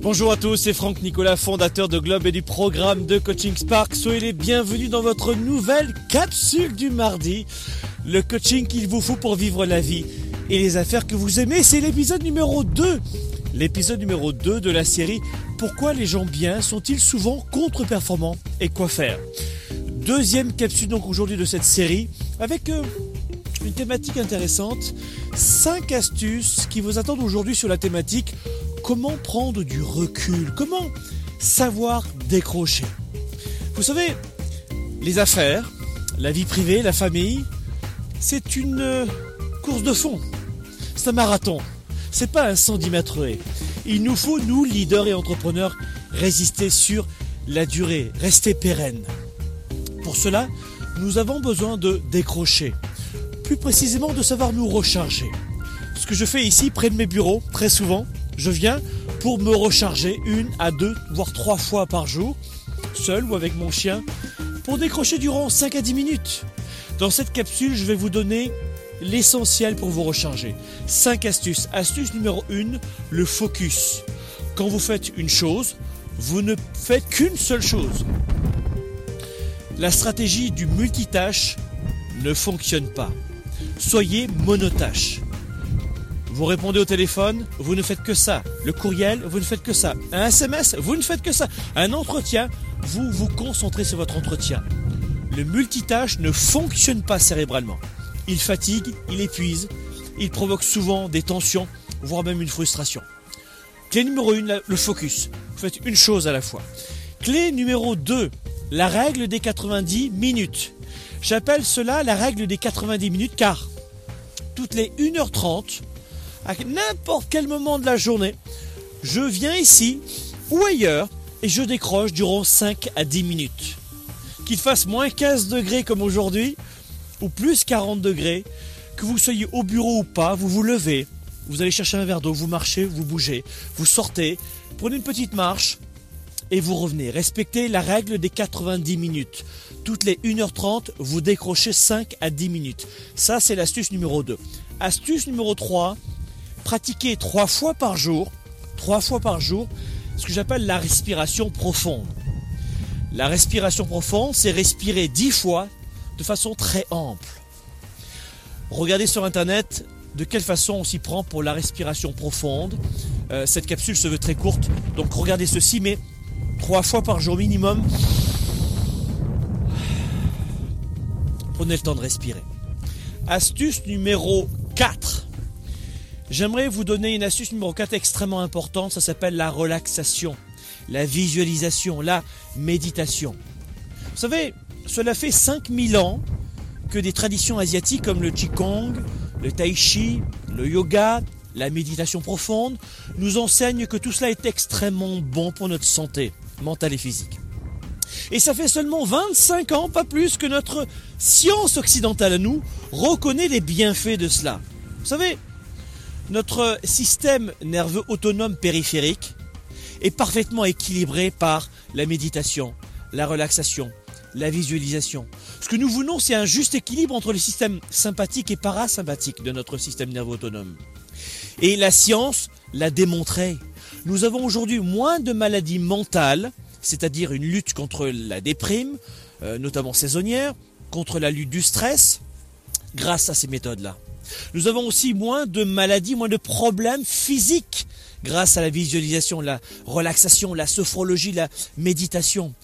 Bonjour à tous, c'est Franck Nicolas, fondateur de Globe et du programme de Coaching Spark. Soyez les bienvenus dans votre nouvelle capsule du mardi. Le coaching qu'il vous faut pour vivre la vie et les affaires que vous aimez, c'est l'épisode numéro 2. L'épisode numéro 2 de la série Pourquoi les gens bien sont-ils souvent contre-performants et quoi faire? Deuxième capsule donc aujourd'hui de cette série avec euh, une thématique intéressante. 5 astuces qui vous attendent aujourd'hui sur la thématique comment prendre du recul, comment savoir décrocher? Vous savez, les affaires, la vie privée, la famille, c'est une euh, course de fond. C'est un marathon. C'est pas un 110 mètres Il nous faut, nous, leaders et entrepreneurs, résister sur la durée, rester pérenne. Pour cela, nous avons besoin de décrocher. Plus précisément, de savoir nous recharger. Ce que je fais ici, près de mes bureaux, très souvent, je viens pour me recharger une à deux, voire trois fois par jour, seul ou avec mon chien, pour décrocher durant 5 à 10 minutes. Dans cette capsule, je vais vous donner l'essentiel pour vous recharger. 5 astuces. Astuce numéro 1, le focus. Quand vous faites une chose, vous ne faites qu'une seule chose. La stratégie du multitâche ne fonctionne pas. Soyez monotâche. Vous répondez au téléphone, vous ne faites que ça. Le courriel, vous ne faites que ça. Un SMS, vous ne faites que ça. Un entretien, vous vous concentrez sur votre entretien. Le multitâche ne fonctionne pas cérébralement. Il fatigue, il épuise, il provoque souvent des tensions, voire même une frustration. Clé numéro 1, le focus. Vous faites une chose à la fois. Clé numéro 2, la règle des 90 minutes. J'appelle cela la règle des 90 minutes car toutes les 1h30, à n'importe quel moment de la journée, je viens ici ou ailleurs et je décroche durant 5 à 10 minutes. Qu'il fasse moins 15 degrés comme aujourd'hui ou plus 40 degrés, que vous soyez au bureau ou pas, vous vous levez, vous allez chercher un verre d'eau, vous marchez, vous bougez, vous sortez, prenez une petite marche et vous revenez. Respectez la règle des 90 minutes. Toutes les 1h30, vous décrochez 5 à 10 minutes. Ça, c'est l'astuce numéro 2. Astuce numéro 3, pratiquez trois fois par jour, trois fois par jour, ce que j'appelle la respiration profonde. La respiration profonde, c'est respirer dix fois de façon très ample. Regardez sur internet de quelle façon on s'y prend pour la respiration profonde. Euh, cette capsule se veut très courte, donc regardez ceci, mais trois fois par jour minimum. Prenez le temps de respirer. Astuce numéro 4. J'aimerais vous donner une astuce numéro 4 extrêmement importante, ça s'appelle la relaxation, la visualisation, la méditation. Vous savez, cela fait 5000 ans que des traditions asiatiques comme le Qigong, le Tai Chi, le yoga, la méditation profonde nous enseignent que tout cela est extrêmement bon pour notre santé mentale et physique. Et ça fait seulement 25 ans, pas plus, que notre science occidentale à nous reconnaît les bienfaits de cela. Vous savez, notre système nerveux autonome périphérique est parfaitement équilibré par la méditation, la relaxation, la visualisation. Ce que nous voulons, c'est un juste équilibre entre le système sympathique et parasympathique de notre système nerveux autonome. Et la science l'a démontré. Nous avons aujourd'hui moins de maladies mentales, c'est-à-dire une lutte contre la déprime, euh, notamment saisonnière, contre la lutte du stress, grâce à ces méthodes-là. Nous avons aussi moins de maladies, moins de problèmes physiques grâce à la visualisation, la relaxation, la sophrologie, la méditation.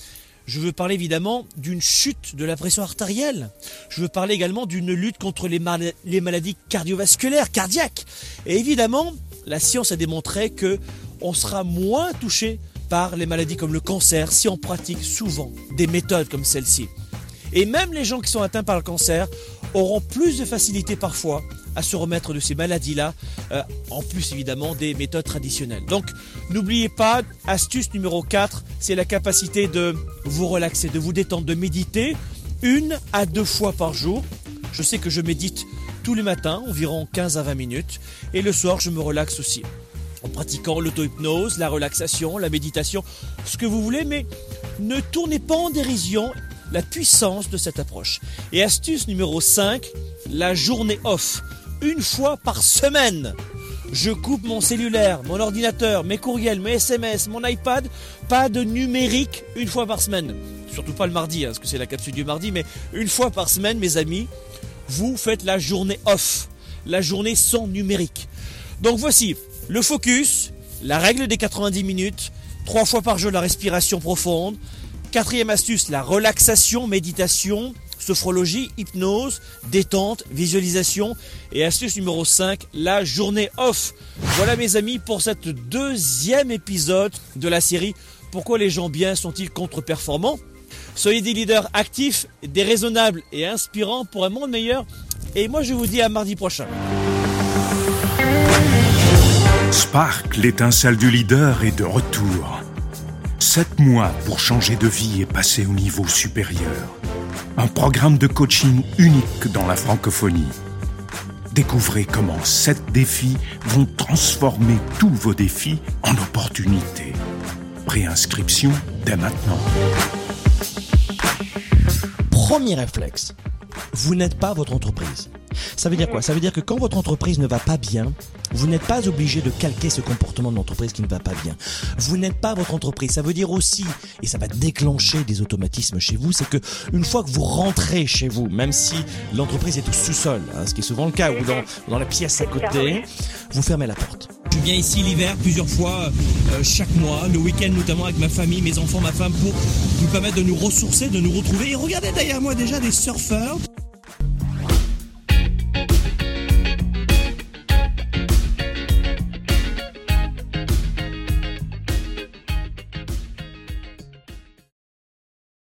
Je veux parler évidemment d'une chute de la pression artérielle. Je veux parler également d'une lutte contre les, maladies cardiovasculaires, cardiaques. Et évidemment, la science a démontré que on sera moins touché par les maladies comme le cancer si on pratique souvent des méthodes comme celle-ci. Et même les gens qui sont atteints par le cancer auront plus de facilité parfois à se remettre de ces maladies-là, euh, en plus évidemment des méthodes traditionnelles. Donc n'oubliez pas, astuce numéro 4, c'est la capacité de vous relaxer, de vous détendre, de méditer une à deux fois par jour. Je sais que je médite tous les matins, environ 15 à 20 minutes, et le soir je me relaxe aussi. En pratiquant l'auto-hypnose, la relaxation, la méditation, ce que vous voulez, mais ne tournez pas en dérision la puissance de cette approche. Et astuce numéro 5, la journée off. Une fois par semaine. Je coupe mon cellulaire, mon ordinateur, mes courriels, mes SMS, mon iPad. Pas de numérique une fois par semaine. Surtout pas le mardi, hein, parce que c'est la capsule du mardi, mais une fois par semaine, mes amis, vous faites la journée off. La journée sans numérique. Donc voici le focus, la règle des 90 minutes, trois fois par jour la respiration profonde. Quatrième astuce, la relaxation, méditation, sophrologie, hypnose, détente, visualisation. Et astuce numéro 5, la journée off. Voilà mes amis pour cette deuxième épisode de la série Pourquoi les gens bien sont-ils contre-performants? Soyez des leaders actifs, déraisonnables et inspirants pour un monde meilleur. Et moi je vous dis à mardi prochain. Spark, l'étincelle du leader, est de retour. Sept mois pour changer de vie et passer au niveau supérieur. Un programme de coaching unique dans la francophonie. Découvrez comment sept défis vont transformer tous vos défis en opportunités. Préinscription dès maintenant. Premier réflexe, vous n'êtes pas votre entreprise. Ça veut dire quoi? Ça veut dire que quand votre entreprise ne va pas bien, vous n'êtes pas obligé de calquer ce comportement de l'entreprise qui ne va pas bien. Vous n'êtes pas votre entreprise. Ça veut dire aussi, et ça va déclencher des automatismes chez vous, c'est que une fois que vous rentrez chez vous, même si l'entreprise est au sous-sol, hein, ce qui est souvent le cas, ou dans, dans la pièce à côté, vous fermez la porte. Je viens ici l'hiver plusieurs fois, euh, chaque mois, le week-end notamment avec ma famille, mes enfants, ma femme, pour nous permettre de nous ressourcer, de nous retrouver. Et regardez derrière moi déjà des surfeurs.